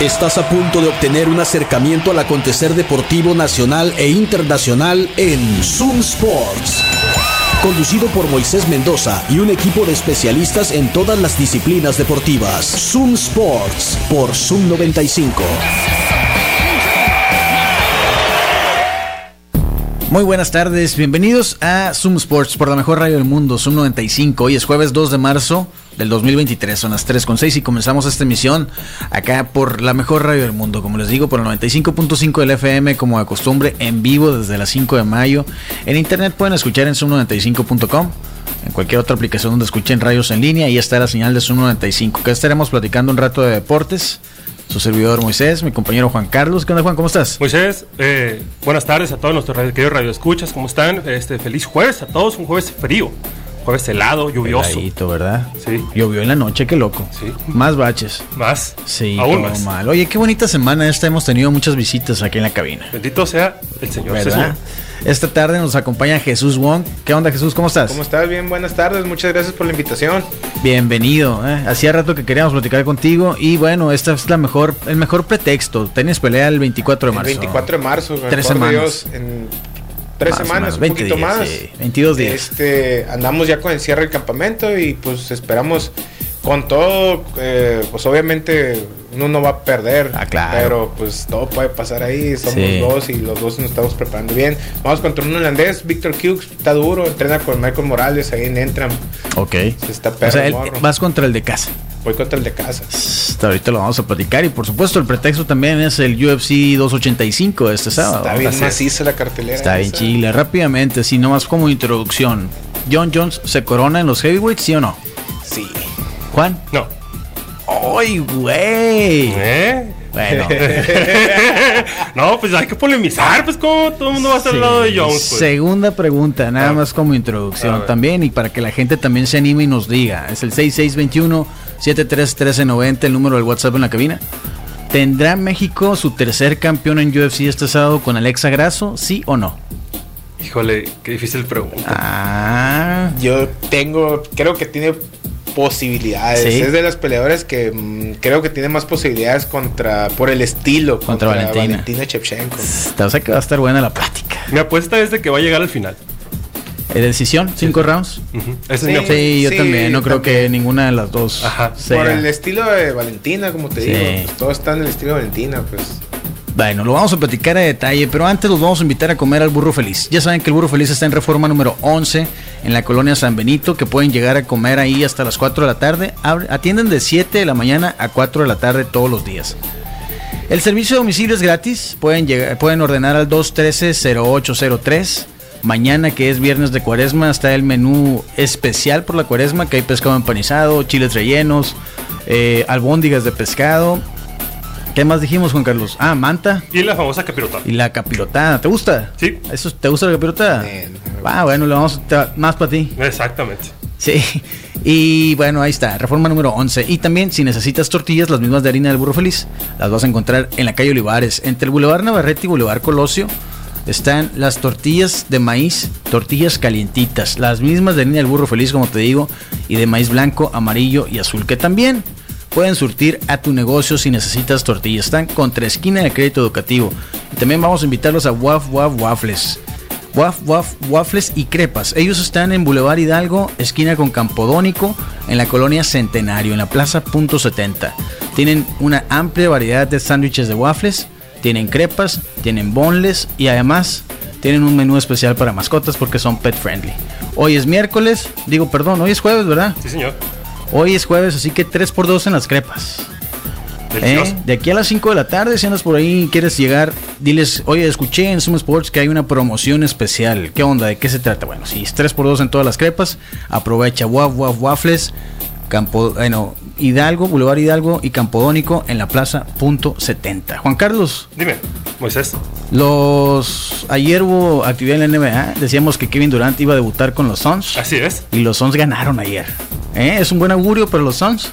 Estás a punto de obtener un acercamiento al acontecer deportivo nacional e internacional en Zoom Sports. Conducido por Moisés Mendoza y un equipo de especialistas en todas las disciplinas deportivas. Zoom Sports por Zoom 95. Muy buenas tardes, bienvenidos a Zoom Sports por la mejor radio del mundo, Zoom 95. Hoy es jueves 2 de marzo del 2023, son las 3.6 y comenzamos esta emisión acá por la mejor radio del mundo, como les digo, por el 95.5 del FM, como de costumbre, en vivo desde las 5 de mayo. En internet pueden escuchar en zoom95.com en cualquier otra aplicación donde escuchen radios en línea y está la señal de Zoom 95. Que estaremos platicando un rato de deportes su servidor Moisés, mi compañero Juan Carlos. ¿Qué onda, Juan? ¿Cómo estás? Moisés, eh, buenas tardes a todos nuestros queridos radioescuchas. ¿Cómo están? Este, feliz jueves a todos. Un jueves frío. Jueves helado, lluvioso. Heladito, ¿verdad? Sí. Llovió en la noche, qué loco. Sí. Más baches. Más. Sí, Aún más. mal. Oye, qué bonita semana esta. Hemos tenido muchas visitas aquí en la cabina. Bendito sea el Señor. ¿Verdad? Esta tarde nos acompaña Jesús Wong. ¿Qué onda, Jesús? ¿Cómo estás? ¿Cómo estás? Bien, buenas tardes. Muchas gracias por la invitación. Bienvenido. ¿eh? Hacía rato que queríamos platicar contigo y bueno, esta es la mejor, el mejor pretexto. Tenis pelea el 24 de El marzo. 24 de marzo. Tres semanas. Dios, en tres Más semanas, un 20 poquito días, más. sí, 22 días. Este, andamos ya con el cierre del campamento y pues esperamos con todo, eh, pues obviamente uno no va a perder. Ah, claro. Pero pues todo puede pasar ahí. Somos Sí. dos y los dos nos estamos preparando bien. Vamos contra un holandés, Víctor Hughes, está duro, entrena con Michael Morales ahí en Entram. Ok. Se está O sea, vas contra el de casa. Voy contra el de casa. Hasta ahorita lo vamos a platicar y por supuesto el pretexto también es el UFC 285 de este sábado. Está bien maciza la cartelera. Está bien chile. Rápidamente, así nomás como introducción. ¿John Jones se corona en los heavyweights, sí o no? Sí. Juan. No. ¡Ay, güey! ¿Eh? Bueno. no, pues hay que polemizar. Pues, como todo el mundo va a estar al lado de. Jones. Pues. Segunda pregunta, nada A más como introducción también y para que la gente también se anime y nos diga. Es el 6621-731390, el número del WhatsApp en la cabina. ¿Tendrá México su tercer campeón en UFC este sábado con Alexa Grasso? ¿Sí o no? Híjole, qué difícil pregunta. Ah, Yo tengo, creo que tiene posibilidades. Sí. Es de las peleadoras que mm, creo que tiene más posibilidades contra, por el estilo, Contra Valentina. Shevchenko. o sea que va a estar buena la plática. Mi apuesta es de que va a llegar al final. ¿Eh, ¿Decisión? ¿Cinco rounds? Sí. mi apuesta. Sí, yo Sí, también. No creo que ninguna de las dos Ajá. sea. Por el estilo de Valentina, como te Sí. digo. pues, todo está en el estilo de Valentina, pues. Bueno, lo vamos a platicar a detalle, pero antes los vamos a invitar a comer al Burro Feliz. Ya saben que el Burro Feliz está en reforma número 11 en la colonia San Benito, que pueden llegar a comer ahí hasta las 4 de la tarde. Atienden de 7 de la mañana a 4 de la tarde todos los días. El servicio de domicilio es gratis, pueden, llegar, pueden ordenar al 213-0803. Mañana, que es viernes de cuaresma, está el menú especial por la cuaresma, que hay pescado empanizado, chiles rellenos, eh, albóndigas de pescado. ¿Qué más dijimos, Juan Carlos? Ah, manta. Y la famosa capirotada. Y la capirotada, ¿te gusta? Sí. ¿Eso, ¿Te gusta la capirotada? Eh, Ah, bueno, le vamos a más para ti. Exactamente. Sí. Y bueno, ahí está, reforma número 11. Y también, si necesitas tortillas, las mismas de harina del burro feliz, las vas a encontrar en la calle Olivares. Entre el Boulevard Navarrete y Boulevard Colosio están las tortillas de maíz, tortillas calientitas, las mismas de harina del burro feliz, como te digo, y de maíz blanco, amarillo y azul, que también pueden surtir a tu negocio si necesitas tortillas. Están contra esquina de crédito educativo. Y también vamos a invitarlos a Waf Waf Waffles. Waf Waf Waffles y Crepas. Ellos están en Boulevard Hidalgo, esquina con Campodónico, en la colonia Centenario, en la Plaza Punto 70. Tienen una amplia variedad de sándwiches de waffles, tienen crepas, tienen bonles y además tienen un menú especial para mascotas porque son pet friendly. Hoy es miércoles, digo perdón, hoy es jueves, ¿verdad? Sí, señor. Hoy es jueves, así que 3x2 en las crepas. ¿Eh? De aquí a las 5 de la tarde, si andas por ahí y quieres llegar, diles, oye, escuché en Zoom Sports que hay una promoción especial. ¿Qué onda? ¿De qué se trata? Bueno, si es 3x2 en todas las crepas, aprovecha Waf Waf Waffles, Campo, bueno, Hidalgo, Boulevard Hidalgo y Campodónico en la Plaza Punto 70. Juan Carlos, Dime, Moisés. los ayer hubo actividad en la NBA, decíamos que Kevin Durant iba a debutar con los Suns Así es. y los Suns ganaron ayer. ¿Eh? ¿Es un buen augurio para los Suns?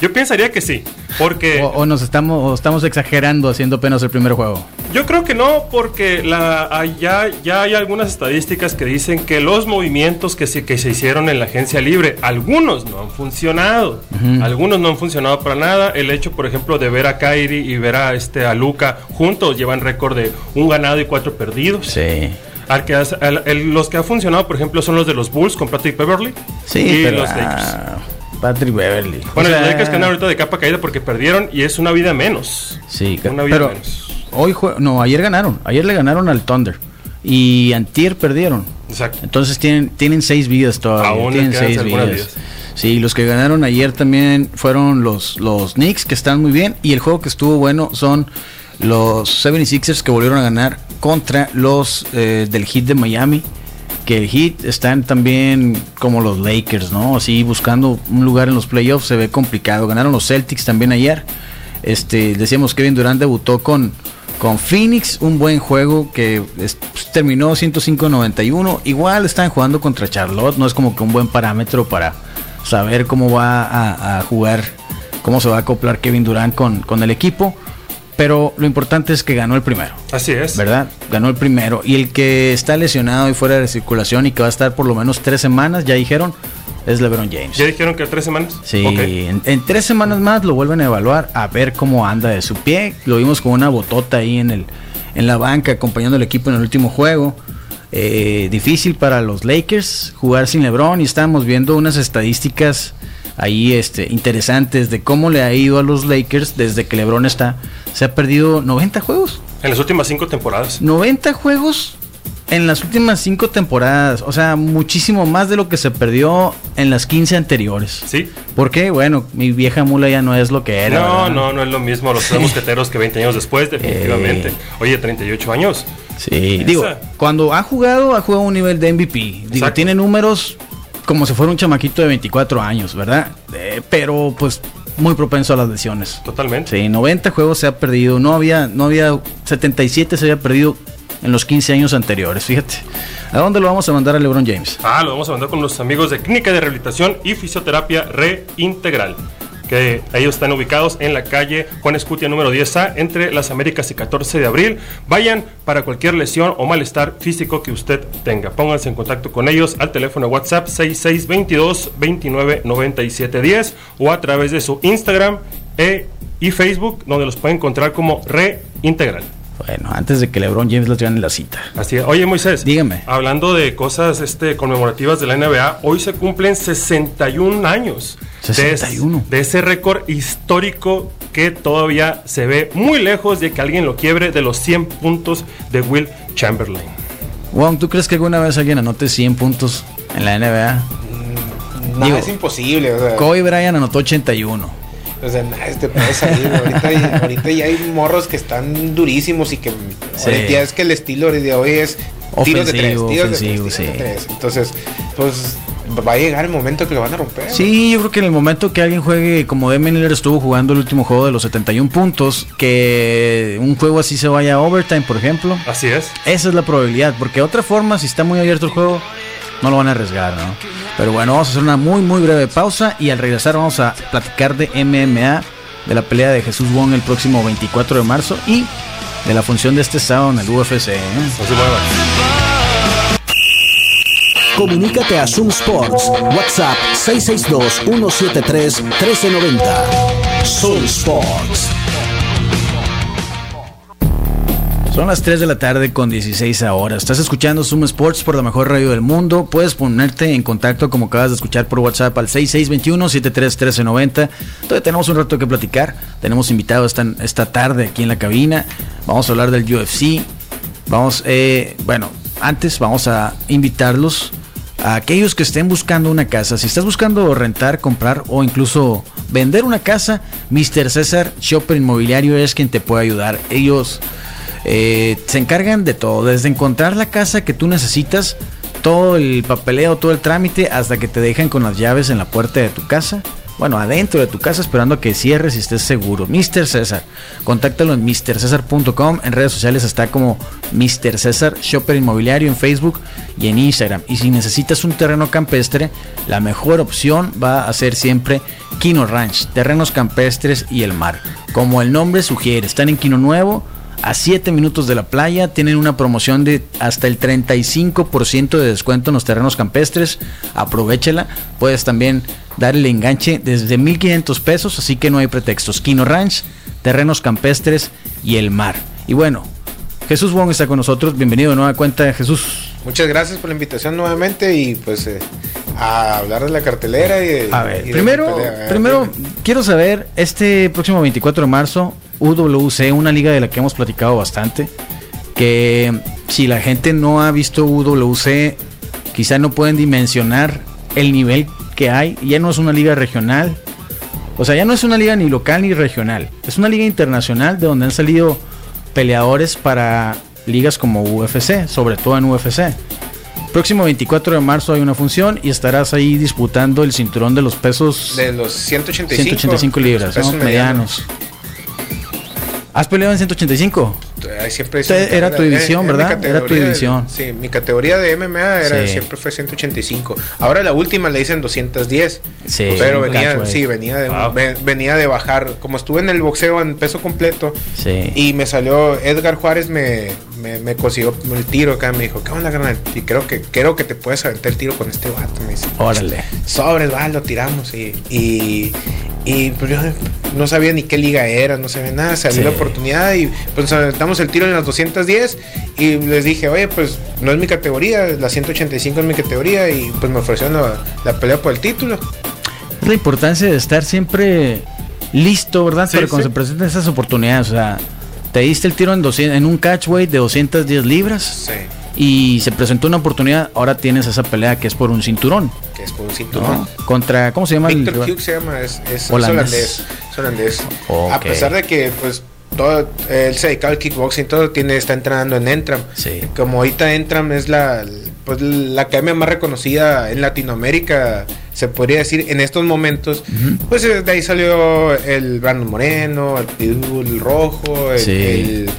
Yo pensaría que sí. Porque. O, o nos estamos, o estamos exagerando haciendo apenas el primer juego. Yo creo que no, porque la, hay- ya, ya hay algunas estadísticas que dicen que los movimientos que se, que se hicieron en la agencia libre, algunos no han funcionado. Algunos no han funcionado para nada. El hecho, por ejemplo, de ver a Kyrie y ver a, este, a Luca juntos llevan récord de un ganado y cuatro perdidos. Sí. Al que has- al- el- los que han funcionado, por ejemplo, son los de los Bulls con Patrick Beverly Sí, y pero. los Lakers. ah, Patrick Beverly. Bueno, O sea, los Lakers quedan ahorita de capa caída porque perdieron y es una vida menos. Sí, Una vida pero menos. Hoy no, ayer ganaron, ayer le ganaron al Thunder y antier perdieron. Exacto. Entonces tienen tienen seis vidas todavía, Aún tienen seis vidas. Sí, los que ganaron ayer también fueron los los Knicks que están muy bien y el juego que estuvo bueno son los 76ers que volvieron a ganar contra los eh, del Heat de Miami. Que el Heat están también como los Lakers, ¿no? Así buscando un lugar en los playoffs se ve complicado. Ganaron los Celtics también ayer. Este, decíamos Kevin Durant debutó con, con Phoenix, un buen juego que es- pues, terminó 105-91. Igual están jugando contra Charlotte, no es como que un buen parámetro para saber cómo va a, a jugar, cómo se va a acoplar Kevin Durant con, con el equipo. Pero lo importante es que ganó el primero. Así es. ¿verdad? Ganó el primero. Y el que está lesionado y fuera de circulación y que va a estar por lo menos tres semanas, ya dijeron, es LeBron James. ¿Ya dijeron que tres semanas? Sí, en tres semanas más lo vuelven a evaluar a ver cómo anda de su pie. Lo vimos con una botota ahí en, el, en la banca acompañando al equipo en el último juego. Eh, difícil para los Lakers jugar sin LeBron y estábamos viendo unas estadísticas ahí este, interesantes de cómo le ha ido a los Lakers desde que LeBron está. Se ha perdido 90 juegos. En las últimas cinco temporadas. 90 juegos en las últimas 5 temporadas. O sea, muchísimo más de lo que se perdió en las 15 anteriores. Sí. ¿Por qué? Bueno, mi vieja mula ya no es lo que era. No, ¿verdad? no, no es lo mismo los tres mosqueteros que 20 años después, definitivamente. Eh. Oye, 38 años. Sí, Esa. digo, cuando ha jugado, ha jugado a un nivel de MVP. Digo, Exacto. tiene números como si fuera un chamaquito de 24 años, ¿verdad? Eh, pero pues muy propenso a las lesiones. Totalmente. Sí, 90 juegos se ha perdido. No había, no había 77 se había perdido en los 15 años anteriores, fíjate. ¿A dónde lo vamos a mandar a LeBron James? Ah, lo vamos a mandar con los amigos de Clínica de Rehabilitación y Fisioterapia Reintegral. Que ellos están ubicados en la calle Juan Escutia número 10A, entre las Américas y 14 de abril. Vayan para cualquier lesión o malestar físico que usted tenga. Pónganse en contacto con ellos al teléfono WhatsApp 6622 29 97 10 o a través de su Instagram e- y Facebook, donde los pueden encontrar como Reintegral. Bueno, antes de que LeBron James les gane la cita. Así es. Oye, Moisés. Dígame. Hablando de cosas este, conmemorativas de la NBA, hoy se cumplen 61 años. de es- 61. De, ese récord histórico que todavía se ve muy lejos de que alguien lo quiebre de los 100 puntos de Will Chamberlain. Wong, ¿tú crees que alguna vez alguien anote 100 puntos en la NBA? Nada Digo, es imposible. O sea, Kobe Bryant anotó 81. O sea, nada, este puede salir. ahorita, ahorita ya hay morros que están durísimos y que Sí. ahorita ya es que el estilo de hoy es tiros de tres, Ofensivo, tiros de tres, tiros de sí. tres. Entonces, pues va a llegar el momento que lo van a romper. Sí, yo creo que en el momento que alguien juegue como Damian Lillard estuvo jugando el último juego de los 71 puntos, que un juego así se vaya a overtime, por ejemplo, Así es. esa es la probabilidad, porque de otra forma, si está muy abierto el juego, no lo van a arriesgar, ¿no? Pero bueno, vamos a hacer una muy, muy breve pausa y al regresar vamos a platicar de MMA, de la pelea de Jesús Wong el próximo 24 de marzo y de la función de este sábado en el UFC. ¿eh? Comunícate a Zoom Sports. WhatsApp 662-173-1390. Zoom Sports. Son las 3 de la tarde con 16 ahora. Estás escuchando Zoom Sports por la mejor radio del mundo. Puedes ponerte en contacto como acabas de escuchar por WhatsApp al 6621-731390. Todavía tenemos un rato que platicar. Tenemos invitados esta, esta tarde aquí en la cabina. Vamos a hablar del UFC. Vamos, eh, bueno, antes vamos a invitarlos a aquellos que estén buscando una casa. Si estás buscando rentar, comprar o incluso vender una casa, Mr. César Shopper Inmobiliario es quien te puede ayudar. Ellos eh, se encargan de todo, desde encontrar la casa que tú necesitas, todo el papeleo, todo el trámite, hasta que te dejan con las llaves en la puerta de tu casa. Bueno, adentro de tu casa esperando que cierres y estés seguro. Mr. César, contáctalo en mrcesar.com. En redes sociales está como Mr. César Shopper Inmobiliario en Facebook y en Instagram. Y si necesitas un terreno campestre, la mejor opción va a ser siempre Kino Ranch, terrenos campestres y el mar. Como el nombre sugiere, están en Quino Nuevo, a 7 minutos de la playa. Tienen una promoción de hasta el 35% de descuento en los terrenos campestres. Aprovechela. Puedes también dar el enganche desde 1.500 pesos, así que no hay pretextos. Kino Ranch, terrenos campestres y el mar. Y bueno, Jesús Wong está con nosotros. Bienvenido de nueva cuenta, Jesús. Muchas gracias por la invitación nuevamente y pues eh, a hablar de la cartelera y de, A ver, y primero, primero quiero saber, este próximo 24 de marzo, UWC, una liga de la que hemos platicado bastante, que si la gente no ha visto UWC, quizá no pueden dimensionar el nivel que hay. Ya no es una liga regional, o sea, ya no es una liga ni local ni regional, es una liga internacional de donde han salido peleadores para ligas como UFC, sobre todo en UFC. Próximo 24 de marzo hay una función y estarás ahí disputando el cinturón de los pesos de los 185, 185 libras, pesos ¿no? medianos. ¿Has peleado en 185? Ay, siempre era tu división, Eh, ¿verdad? Era tu división. Sí, mi categoría de MMA era, Sí. siempre fue 185. Ahora la última le hice en 210. Sí, pero venía, sí, venía de, Wow. ve- venía de bajar. Como estuve en el boxeo en peso completo Sí. y me salió Edgar Juárez me, me, me consiguió el tiro acá, me dijo, ¿qué onda, carnal? Y creo que, creo que te puedes aventar el tiro con este vato, me dice. Órale. Sobres, va, lo tiramos y, y, y, pues yo no sabía ni qué liga era, no sabía nada, salió Sí. la oportunidad y pues aventamos el tiro en las 210 y les dije, oye, pues no es mi categoría, la 185 es mi categoría y pues me ofrecieron la, la pelea por el título. Es la importancia de estar siempre listo, ¿verdad? Sí, Para cuando sí. se presenten esas oportunidades. O sea, te diste el tiro en, 200, en un catchweight de 210 libras Sí, y se presentó una oportunidad. Ahora tienes esa pelea que es por un cinturón. que es por un ¿no? cinturón. Contra, ¿cómo se llama? el rival? Hughes se llama, es, Holandés. es holandés. A pesar de que pues todo, él se dedica al kickboxing, todo tiene, está entrenando en Entram. Sí. Como ahorita Entram es la, pues, la academia más reconocida en Latinoamérica, se podría decir, en estos momentos. Pues eh, de ahí salió el Brandon Moreno, el el Rojo, el, Sí. el,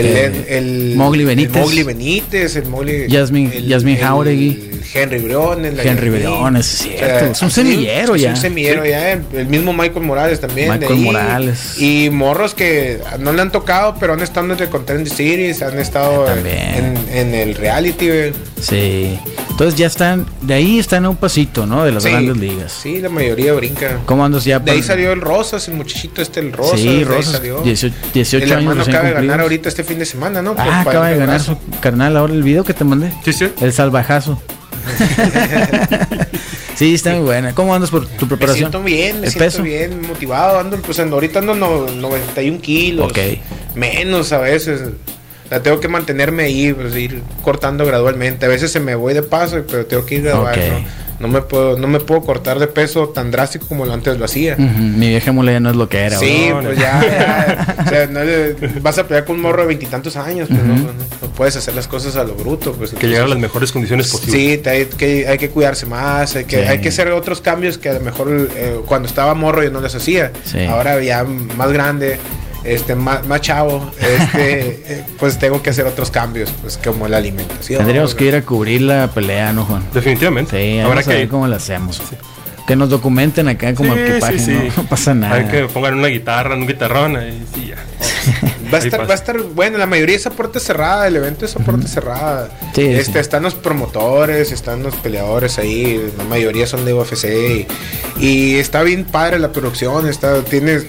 el, Eh, el- Mowgli Benítez. el Mowgli Benítez, el Mowgli. Yasmin- Jauregui. Henry Briones. Henry. Briones, es cierto. Es un semillero es ya. un semillero ya. El, mismo Michael Morales también. de Michael ahí. Morales. Y morros que no le han tocado, pero han estado en el Contender Series, han estado También. en, en el reality. Sí. Entonces ya están, de ahí están a un pasito, ¿no? De las Sí, grandes ligas. Sí, la mayoría brinca. ¿Cómo andas ya? De ahí salió el Rosas, el muchachito este, el Rosas. Sí, Rosas, salió. 18, 18 el años hermano acaba de ganar ahorita este fin de semana, ¿no? Ah, acaba de ganar su carnal ahora el video que te mandé. Sí, sí. El salvajazo. sí, está muy buena. ¿Cómo andas por tu Me preparación? siento bien, me ¿El siento peso? bien, motivado. Ando, pues ahorita ando no- 91 kilos. Ok. Menos a veces. La tengo que mantenerme ahí, pues, ir cortando gradualmente. A veces se me voy de paso, pero tengo que ir gradual. Ok. ¿no? No me puedo, no me puedo cortar de peso tan drástico como lo antes lo hacía. Mi vieja mula ya no es lo que era. Sí, bro. pues no. ya, ya. O sea, no le- vas a pelear con un morro de veintitantos años, pues no, no, no puedes hacer las cosas a lo bruto. Pues, Que llegar a las mejores condiciones posibles. Sí, te- hay que, hay que cuidarse más, hay que, Sí. hay que hacer otros cambios que a lo mejor eh, cuando estaba morro yo no les hacía. Sí. Ahora ya más grande, este, más, más chavo, este, pues tengo que hacer otros cambios, pues como la alimentación. Tendríamos que ir a cubrir la pelea, ¿no, Juan? Definitivamente. Sí, Habrá que ver cómo la hacemos. Que nos documenten acá como Sí, equipaje, sí, sí. ¿no? No pasa nada. Hay que pongan una guitarra, un guitarrón y sí, ya. Va a, estar, va a estar, bueno, la mayoría es a puerta cerrada, el evento es a puerta cerrada. Sí, este, sí. Están los promotores, están los peleadores ahí, la mayoría son de UFC y, y está bien padre la producción, está, tienes,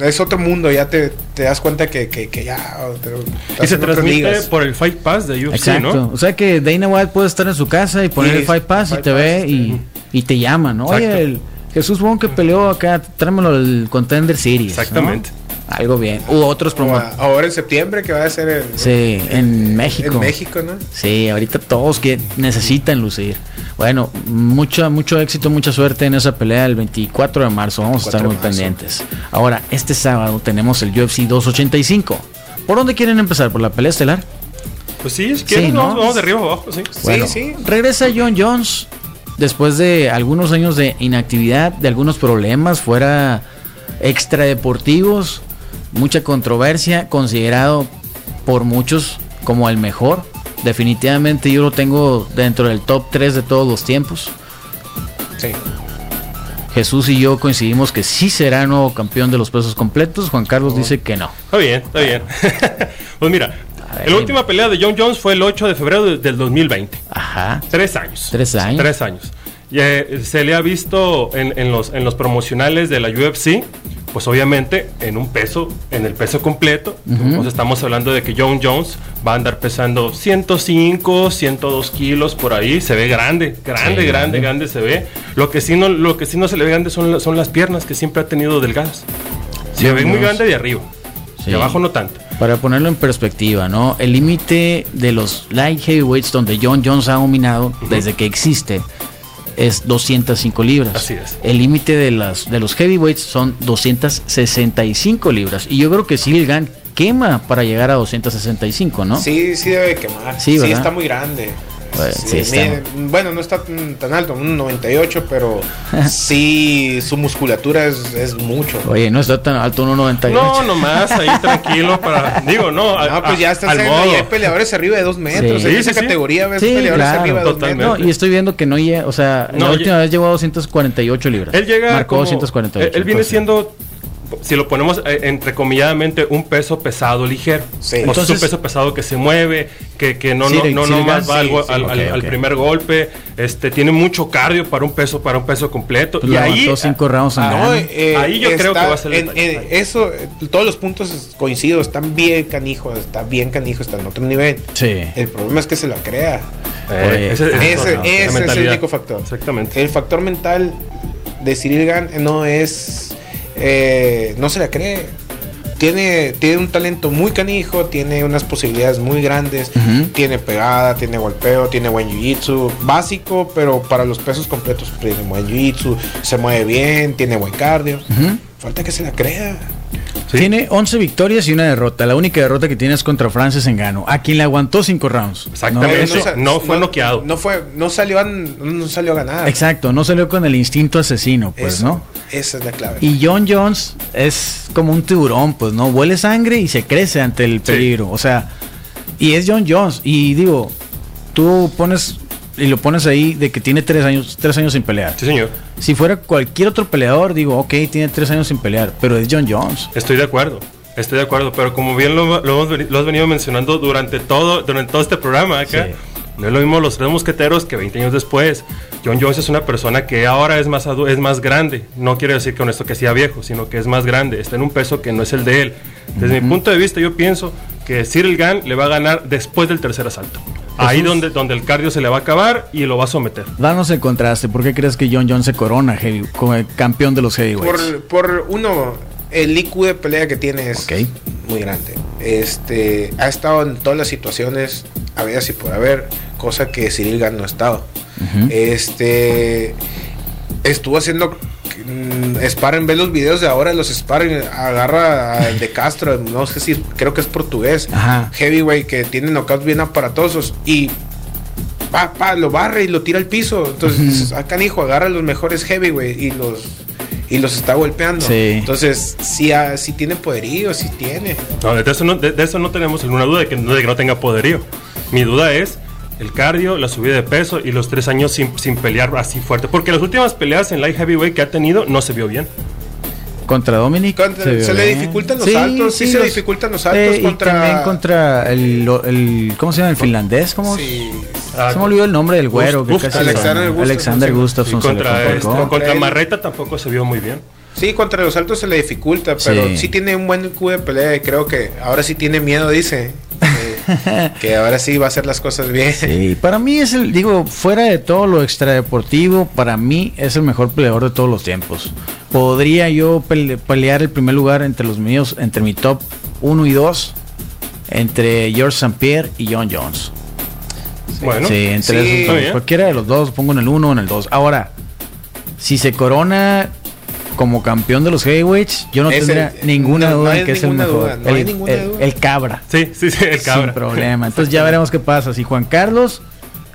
es otro mundo, ya te, te das cuenta que, que, que ya... te- Y se transmite por el Fight Pass de UFC, Exacto. ¿no? O sea que Dana White puede estar en su casa y poner Sí, el Fight Pass y Fight te Pass, ve este, y, y te llama, ¿no? Oye, el Jesús Bon que peleó acá, tráemelo al Contender Series. ¿no? Algo bien. U otros promos. Ahora en septiembre que va a ser en, Sí, en México. en México, ¿no? Sí, ahorita todos que necesitan lucir. Bueno, mucho, mucho éxito, mucha suerte en esa pelea el 24 de marzo. Vamos a estar 24 muy pendientes. Ahora, este sábado tenemos el UFC 285. ¿Por dónde quieren empezar? ¿Por la pelea estelar? Pues sí, si quieres, Sí, ¿no? vamos, vamos de arriba abajo, sí. Bueno, sí. Regresa John Jones después de algunos años de inactividad, de algunos problemas fuera extradeportivos, mucha controversia, considerado por muchos como el mejor. Definitivamente yo lo tengo dentro del top 3 de todos los tiempos. Sí. Jesús y yo coincidimos que sí será nuevo campeón de los pesos completos. Juan Carlos dice que no. Está bien, está bien. pues mira, ver. la última pelea de John Jones fue el 8 de febrero de- del 2020. Ajá. Tres años. Tres años. Tres años. Y, eh, se le ha visto en, en los, en los promocionales de la UFC, pues obviamente en un peso, en el peso completo. Estamos hablando de que John Jones va a andar pesando 105, 102 kilos por ahí. Se ve grande, grande, Sí, grande, grande. grande se ve. Lo que sí no, lo que sí no se le ve grande son, son las piernas que siempre ha tenido delgadas. Se John ve muy grande de arriba. Sí. De abajo no tanto. Para ponerlo en perspectiva, ¿no? El límite de los light heavyweights donde John Jones ha dominado desde que existe es 205 libras. Así es. El límite de las de los heavyweights son 265 libras y yo creo que Silgan quema para llegar a 265, ¿no? Sí, sí debe quemar. Sí, Sí, está muy grande. Bueno, sí está. mide- bueno, no está tan tan alto, un 98, pero sí, su musculatura es, es mucho. Oye, no está tan alto 1.98. No, nomás ahí tranquilo para. Digo, no. a- No, pues ya a- estás al en, modo. y hay peleadores arriba de dos metros. Sí. En Sí, esa categoría ves Sí, peleadores claro, arriba de dos totalmente. metros. No, y estoy viendo que no llega, o sea, No, la última vez llegó a 248 libras. Él llega. Marcó como- 248. Él, él viene entonces- siendo, si lo ponemos eh, entrecomilladamente, un peso pesado ligero. Sí. O sea, es Entonces- un peso pesado que se mueve, que, que no, Sí, no, no sí, nomás sí, va al, al- ok, al- al ok. primer golpe. Este, tiene mucho cardio para un peso, para un peso completo. Pues y ahí. cinco rounds ah. No, eh, Ahí yo creo que está va a ser el en- en eso, eh, todos los puntos coincido, están bien canijo, está bien canijo, está en otro nivel. Sí. El problema es que se la crea. eh, ese- ese- Ese, ese es el único factor. Exactamente. El factor mental de Cyril Gann no es. Eh, no se la cree. Tiene, tiene un talento muy canijo, tiene unas posibilidades muy grandes, tiene pegada, tiene golpeo, tiene buen jiu-jitsu, básico, pero para los pesos completos. Tiene buen jiu-jitsu, se mueve bien, tiene buen cardio. Falta que se la crea. Sí. Tiene 11 victorias y una derrota. La única derrota que tiene es contra Francis Engano, a quien le aguantó 5 rounds. Exactamente. ¿no? Eso- Eso- no fue noqueado. No fue, no salió a, no salió a ganar. exacto, no salió con el instinto asesino, pues, Eso, ¿no? Esa es la clave. Y John Jones es como un tiburón, pues, ¿no? Huele sangre y se crece ante el peligro. O sea, y es John Jones. Y digo, tú pones y lo pones ahí de que tiene tres años, tres años sin pelear. Sí, señor. Si fuera cualquier otro peleador, digo, ok, tiene tres años sin pelear, pero es John Jones. Estoy de acuerdo. Estoy de acuerdo, pero como bien lo, lo lo has venido mencionando durante todo, durante todo este programa acá, Sí. no es lo mismo los tres mosqueteros que 20 años después. John Jones es una persona que ahora es más, es más grande. No quiere decir con esto que sea viejo, sino que es más grande. Está en un peso que no es el de él. Desde mi punto de vista, yo pienso que Cyril Gann le va a ganar después del tercer asalto. Ahí Jesús. donde, donde el cardio se le va a acabar y lo va a someter. Danos el contraste. ¿Por qué crees que John Jones se corona heavy- como el campeón de los heavyweights? Por, por uno, el IQ de pelea que tiene es muy grande. Este, ha estado en todas las situaciones, habidas y por haber, cosa que Cyril Gann no ha estado. Este, estuvo haciendo mm, sparring, ve los videos de ahora, los sparring, agarra al de Castro, no sé si, creo que es portugués, Ajá. heavyweight, que tiene knockouts bien aparatosos y pa, pa, lo barre y lo tira al piso. Entonces, acá hijo, agarra a los mejores heavyweight y los y los está golpeando. Sí. Entonces, ah, sí tiene poderío, sí tiene. No, de, eso no, de, de eso no tenemos alguna duda de que, de que no tenga poderío. Mi duda es el cardio, la subida de peso y los tres años sin, sin pelear así fuerte. Porque las últimas peleas en light heavyweight que ha tenido no se vio bien. Contra Dominic. Contra- vio se le dificultan los saltos, sí se dificultan los saltos Eh, y contra- también contra el, el- ¿Cómo se llama? El finlandés. ¿Cómo? Sí. Ah, se me olvidó el nombre del güero. que Gust- casi Alexander le- Gustafsson, Alexander sí. Y Gustafsson. se le contra, este, contra Marreta tampoco se vio muy bien. Sí, contra los saltos se le dificulta, pero Sí. sí, tiene un buen IQ de pelea y creo que ahora sí tiene miedo, dice. que ahora sí va a hacer las cosas bien. Sí, para mí es el, digo, fuera de todo lo extradeportivo, para mí es el mejor peleador de todos los tiempos. Podría yo pele- pelear el primer lugar entre los míos, entre mi top 1 y 2, entre George St. Pierre y John Jones. Bueno, sí, entre sí. esos. Cualquiera de los dos, pongo en el 1 o en el 2. Ahora, si se corona como campeón de los heavyweights, yo no Es tendría el- ninguna no- no duda en que es el mejor. duda, no el, hay ninguna el- duda. el cabra. sí, sí, sí, el cabra. Sin problema. Entonces ya veremos qué pasa. Si Juan Carlos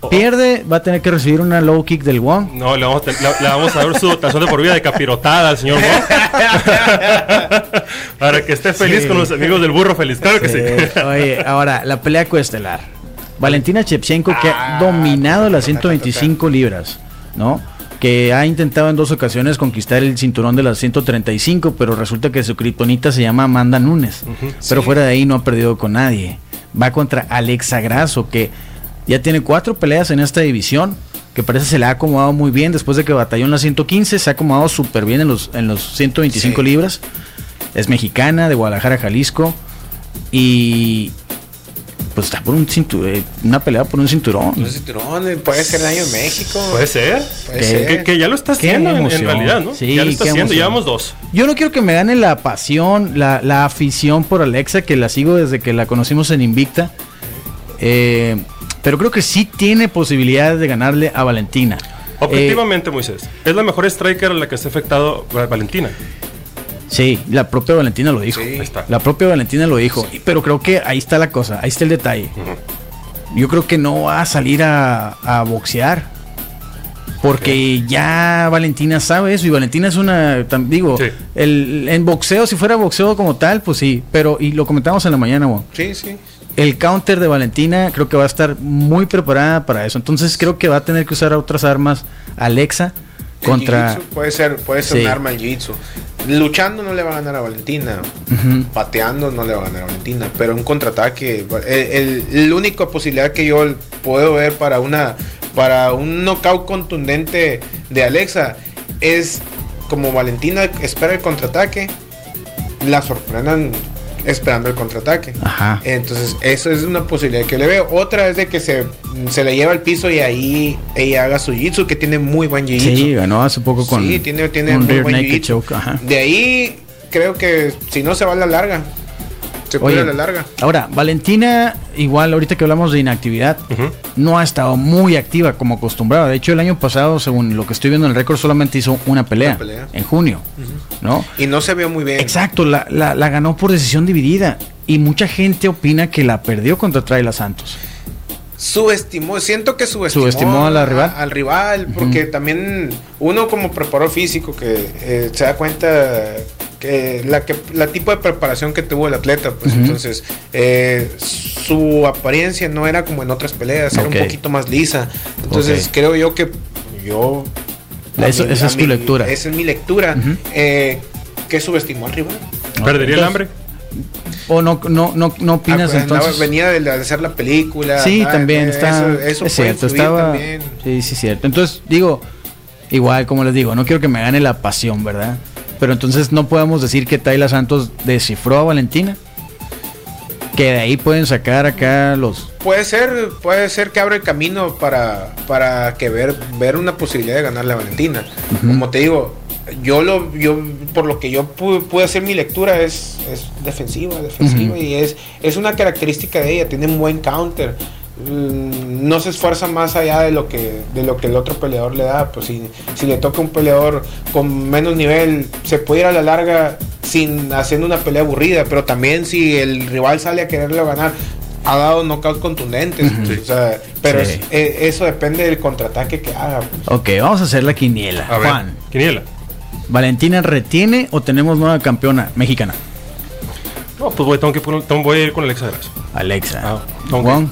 pierde, va a tener que recibir una low kick del Wong. No, le vamos, a, te- le, le vamos a dar su dotación de por vida de capirotada al señor Wong. Para que esté feliz Sí. con los amigos del burro feliz. Claro que sí. Oye, ahora, la pelea coestelar. Valentina Shevchenko que ha Ah, dominado las ta, ta, ta, ta, 125 libras, ¿no? Que ha intentado en dos ocasiones conquistar el cinturón de las 135, pero resulta que su kriptonita se llama Amanda Nunes. Pero Sí. fuera de ahí no ha perdido con nadie. Va contra Alexa Grasso, que ya tiene cuatro peleas en esta división, que parece se le ha acomodado muy bien después de que batalló en las 115, se ha acomodado súper bien en los, en los 125 Sí. libras. Es mexicana, de Guadalajara, Jalisco. Y pues está por un cinturón, una pelea por un cinturón. Un cinturón, eh, puede ser el año en México. Puede ser. Puede Que- ser. Que, que ya lo está haciendo en, realidad, ¿no? Sí, ya lo está haciendo. Llevamos dos. Yo no quiero que me gane la pasión, la, la afición por Alexa, que la sigo desde que la conocimos en Invicta. Eh, pero creo que sí tiene posibilidades de ganarle a Valentina. Objetivamente, Moisés, es la mejor striker a la que se ha afectado eh, Valentina. Sí, la propia Valentina lo dijo. Sí. La propia Valentina lo dijo. Pero creo que ahí está la cosa, ahí está el detalle. Yo creo que no va a salir a, a boxear. Porque ya Valentina sabe eso y Valentina es una, digo, Sí. el, en boxeo, si fuera boxeo como tal, pues sí, pero y lo comentamos en la mañana, Mo. Sí, sí. el counter de Valentina creo que va a estar muy preparada para eso, entonces creo que va a tener que usar otras armas Alexa contra... puede ser, puede ser Sí. un arma el jiu-jitsu. Luchando no le va a ganar a Valentina. Pateando no le va a ganar a Valentina. Pero un contraataque. El, el- la única posibilidad que yo puedo ver para una. Para un knockout contundente de Alexa. Es como Valentina espera el contraataque. La sorprendan esperando el contraataque. Ajá. Entonces, eso es una posibilidad que le veo. Otra es de que se, se le lleva al piso y ahí ella haga su jiu-jitsu, que tiene muy buen jiu-jitsu. Sí, ganó hace poco con Sí, tiene, tiene un muy buen jiu-jitsu. De ahí, creo que si no se va a la larga. Se Oye, a la larga. Ahora, Valentina, igual ahorita que hablamos de inactividad, no ha estado muy activa como acostumbraba. De hecho, el año pasado, según lo que estoy viendo en el récord, solamente hizo una pelea, Una pelea. en junio, ¿no? Y no se vio muy bien. Exacto, la, la- la ganó por decisión dividida. Y mucha gente opina que la perdió contra Trayla Santos. Subestimó, siento que subestimó, Subestimó a la rival. al rival, porque también uno como preparador físico que eh, se da cuenta que la que la tipo de preparación que tuvo el atleta, pues entonces eh, su apariencia no era como en otras peleas, era un poquito más lisa. Entonces creo yo que yo Eso- esa es a tu lectura. Esa es mi lectura. Ujú. eh, que subestimó al rival. ¿Perdería el hambre? ¿O no, no, no, no opinas Ah, pues, entonces? venía de, hacer la película. Sí, ah, también eh, está. Eso, eso es cierto, estaba. también. Sí, sí, cierto. Entonces, digo, igual, como les digo, no quiero que me gane la pasión, ¿verdad? Pero entonces no podemos decir que Tayla Santos descifró a Valentina. Que de ahí pueden sacar acá los. Puede ser, puede ser que abra el camino para, para que ver, ver una posibilidad de ganarle a Valentina. Como te digo, yo lo, yo, por lo que yo pude, pude hacer mi lectura es, es defensiva, defensiva y es, es una característica de ella, tiene un buen counter. Mm, No se esfuerza más allá de lo que de lo que el otro peleador le da. Pues si, si le toca un peleador con menos nivel, se puede ir a la larga sin haciendo una pelea aburrida. Pero también si el rival sale a quererle ganar, ha dado knockouts contundentes. pues, o sea, pero Sí. es- eh, eso depende del contraataque que haga. pues. Ok, vamos a hacer la quiniela. A ver, Juan, Quiniela. ¿Valentina retiene o tenemos nueva campeona mexicana? No, pues voy, tengo que poner- tengo- voy a ir con Alexa. Alexa. Ah. Juan.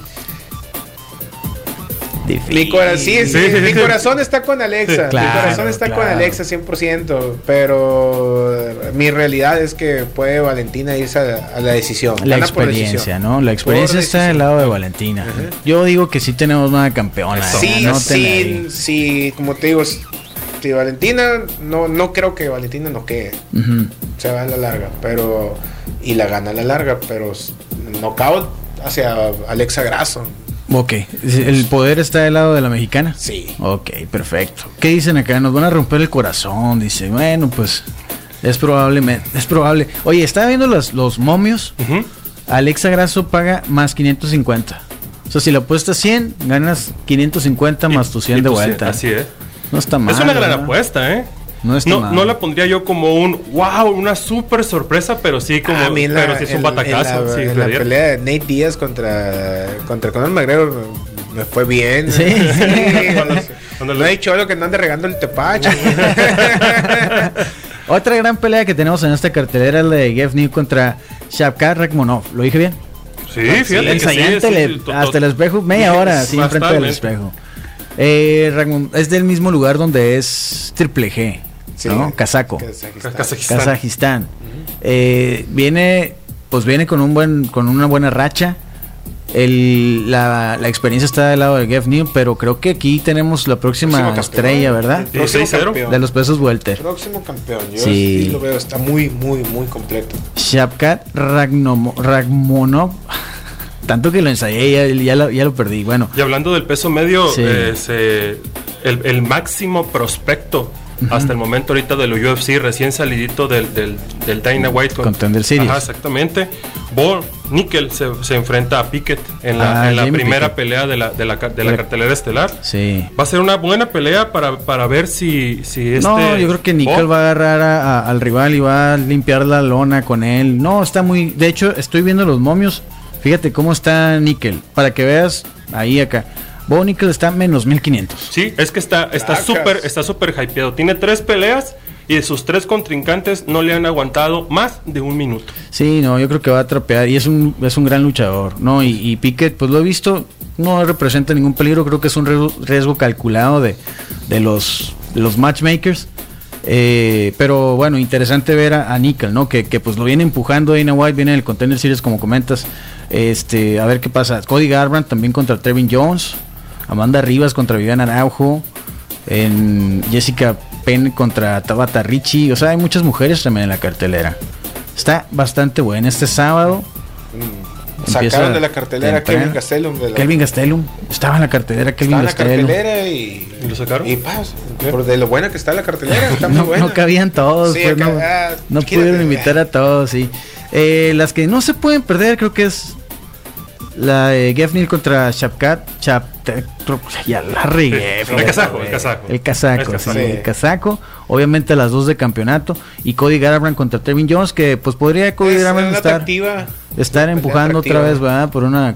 Mi, cora- sí, sí, Sí, sí, mi sí. corazón está con Alexa. Sí, claro, mi corazón está con. Alexa 100%. Pero mi realidad es que puede Valentina irse a, a la decisión. La experiencia, decisión. ¿no? La experiencia está del lado de Valentina. Yo digo que sí tenemos nueva campeona. Eso. ¿eh? Sí, Anótenla sí, sí, como te digo, si Valentina, no, no creo que Valentina no quede. Se va a la larga, pero. Y la gana a la larga, pero knockout hacia Alexa Grasso. Ok, el poder está del lado de la mexicana. Sí. Ok, perfecto. ¿Qué dicen acá? Nos van a romper el corazón. Dice, bueno, pues es probablemente, es probable. Oye, estaba viendo los, los momios. Ujú. Alexa Grasso paga más 550. O sea, si la apuestas 100, ganas 550 más tu 100 y de vuelta. Así es. No está mal. es una gran ¿verdad? apuesta, ¿eh? No no, no la pondría yo como un wow, una super sorpresa, pero sí como a mí en la, pero sí es un en- batacazo. en la- sí, en la Gladiator. pelea de Nate Díaz contra, contra Conor McGregor me, fue bien. Sí. Cuando- Cuando no le- he dicho algo que no ande regando el tepache. Otra gran pelea que tenemos en esta cartelera es la de Jeff New contra Shavkat Rakhmonov. ¿Lo dije bien? Sí, fíjate sí, sí, sí, to- hasta el espejo, media hora así enfrente del espejo. Eh, es del mismo lugar donde es Triple G, Sí. ¿no? Kazako. Kazajistán. Kazajistán. Kazajistán. Eh, viene, pues viene con un buen, con una buena racha. El- la, la experiencia está del lado de Geoff Neal, pero creo que aquí tenemos la próxima campeón. estrella, ¿verdad? Sí, Próximo 6-0. campeón. De los pesos welter. Próximo campeón. Yo Sí. sí. lo veo, está muy, muy, muy completo. Ragnomo- Ragmonov. Tanto que lo ensayé, ya, ya lo, ya lo perdí. Bueno, Y hablando del peso medio, Sí. eh, se- el, el máximo prospecto hasta el momento ahorita del UFC, recién salidito del, del, del Dana White. Contender Series. Ajá, exactamente. Bo Nickel se, se enfrenta a Pickett en la, Ah, en la Jamie primera Pickett. pelea de la, de la, de la La- cartelera estelar. sí. Va a ser una buena pelea para, para ver si, si este... No, yo creo que Nickel Bo- va a agarrar a- a- al rival y va a limpiar la lona con él. No, está muy. De hecho, estoy viendo los momios. Fíjate cómo está Nickel. Para que veas ahí acá. Bo Nickel está menos 1500. Sí, es que está está súper está súper hypeado. Tiene tres peleas y de sus tres contrincantes no le han aguantado más de un minuto. Sí, no, yo creo que va a trapear y es un, es un gran luchador, ¿no? Y, y Pickett, pues lo he visto, no representa ningún peligro, creo que es un riesgo, riesgo calculado de, de los, de los matchmakers. Eh, pero bueno, interesante ver a, a Nickel, ¿no? Que, que, pues lo viene empujando Dana White, viene en el Contender Series como comentas. Este, a ver qué pasa. Cody Garbrandt también contra Trevin Jones, Amanda Rivas contra Viviana Araujo, en Jessica Penn contra Tabata Ricci, o sea, hay muchas mujeres también en la cartelera. Está bastante buena este sábado. Empieza Sacaron de la cartelera a temprano. Kevin Gastelum. De la, Kelvin Gastelum. Estaba en la cartelera Kelvin está en la Gastelum. cartelera y. ¿Y lo sacaron? Y paz, por de lo buena que está la cartelera, está muy No, buena. no cabían todos, Sí, pues, acá, no, ah, no pudieron invitar a todos, sí. Eh, las que no se pueden perder, creo que es la de Gefnil contra Shapkat. Chap, ya la regué. El casaco, el casaco. El casaco, El sí, el casaco. Obviamente las dos de campeonato. Y Cody Garbrandt contra Trevin Jones, que pues podría Cody Es Garbrandt estar, atractiva. estar empujando otra vez, ¿verdad? Por una,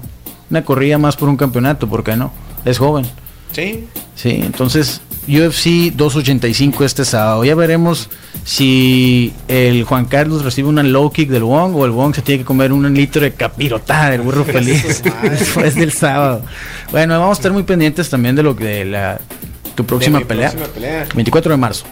una corrida más por un campeonato, ¿por qué no? Es joven. Sí. Sí, entonces UFC 285 este sábado. Ya veremos si el Juan Carlos recibe una low kick del Wong o el Wong se tiene que comer un litro de capirotada del burro feliz después del sábado. Bueno, vamos a estar muy pendientes también de lo que de la tu próxima De mi pelea. próxima pelea. 24 de marzo.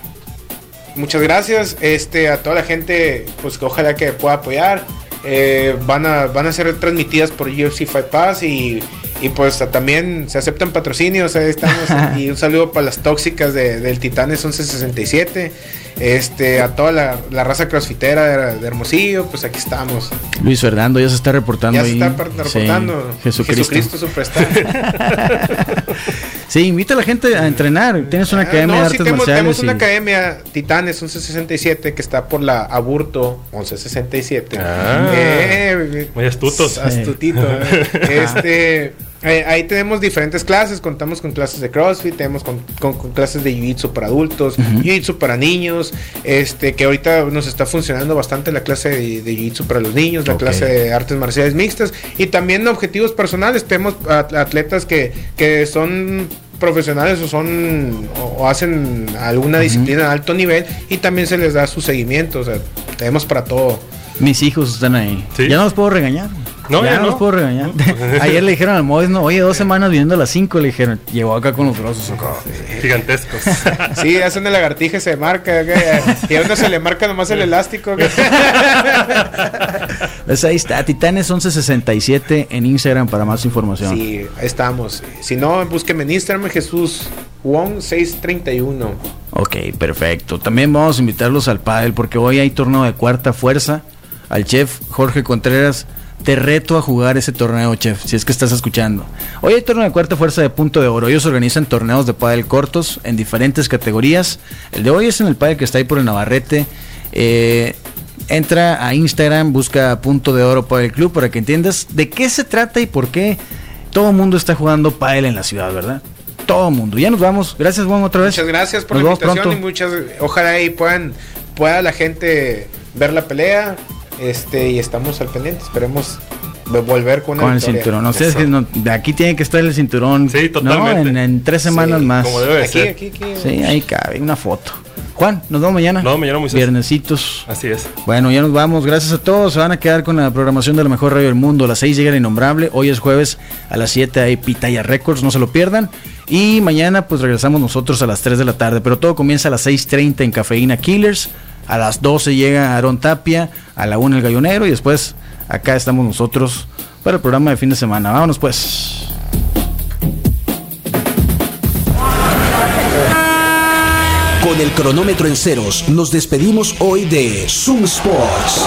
Muchas gracias este, a toda la gente, pues que ojalá que pueda apoyar. Eh, van, a, van a ser transmitidas por UFC Fight Pass y, y pues también se aceptan patrocinios. ahí estamos. y un saludo para las tóxicas de, del Titanes 1167. Este, a toda la, la raza crossfitera de, de Hermosillo, pues aquí estamos. Luis Fernando ya se está reportando Ya se está Sí, reportando. Jesucristo. Superstar. Sí, invita a la gente a entrenar. Tienes una Ah, academia no, de sí, artes tenemos, marciales. tenemos una y- academia Titanes 1167 que está por la Aburto 1167. Ah. Eh, Muy astutos. Astutito. eh. este, eh, ahí tenemos diferentes clases. Contamos con clases de CrossFit, tenemos con, con- con clases de Jiu-Jitsu para adultos, Jiu-Jitsu para niños. Este, que ahorita nos está funcionando bastante la clase de, de Jiu-Jitsu para los niños, la clase de artes marciales mixtas y también objetivos personales. Tenemos at- atletas que, que son profesionales o son o, hacen alguna disciplina de alto nivel y también se les da su seguimiento, o sea, tenemos para todo. Mis hijos están ahí. Sí. Ya no los puedo regañar. No, ya, ya no no. los puedo regañar. Ayer le dijeron al Mois, no, oye, dos semanas viniendo a las 5, le dijeron, llegó acá con los brazos acá. Gigantescos. Sí, hacen el lagartija y se marca, y a uno se le marca nomás el elástico. que- Pues ahí está, Titanes 1167 en Instagram para más información. Sí, ahí estamos. Si no, búsqueme en Instagram, Jesús Wong 631. Ok, perfecto. También vamos a invitarlos al pádel porque hoy hay torneo de cuarta fuerza. Al chef Jorge Contreras, te reto a jugar ese torneo, chef, si es que estás escuchando. Hoy hay torneo de cuarta fuerza de punto de oro. Ellos organizan torneos de pádel cortos en diferentes categorías. El de hoy es en el pádel que está ahí por el Navarrete. Eh, entra a Instagram, busca punto de oro pádel club para que entiendas de qué se trata y por qué todo el mundo está jugando pádel en la ciudad, ¿verdad? Todo mundo. Ya nos vamos. Gracias, Juan, otra vez. Muchas gracias por Nos la invitación y muchas ojalá ahí puedan pueda la gente ver la pelea. Este, y estamos al pendiente. Esperemos de volver con, el victoria. cinturón. No sé, no- de aquí tiene que estar el cinturón. Sí, ¿no? totalmente. En, en tres semanas Sí, más. como debe de Aquí, ser. aquí, aquí. Sí, ahí cabe una foto. Juan, nos vemos mañana. No, mañana Moisés. Viernesitos. Así es. Bueno, ya nos vamos. Gracias a todos. Se van a quedar con la programación de la mejor radio del mundo. A las 6 llega el innombrable. Hoy es jueves a las 7 hay Pitaya Records. No se lo pierdan. Y mañana pues regresamos nosotros a las 3 de la tarde. Pero todo comienza a las 6.30 en Cafeína Killers. A las 12 llega Aaron Tapia. A la 1 el Gallonero. Y después acá estamos nosotros para el programa de fin de semana. Vámonos pues. Con el cronómetro en ceros, nos despedimos hoy de Zoom Sports.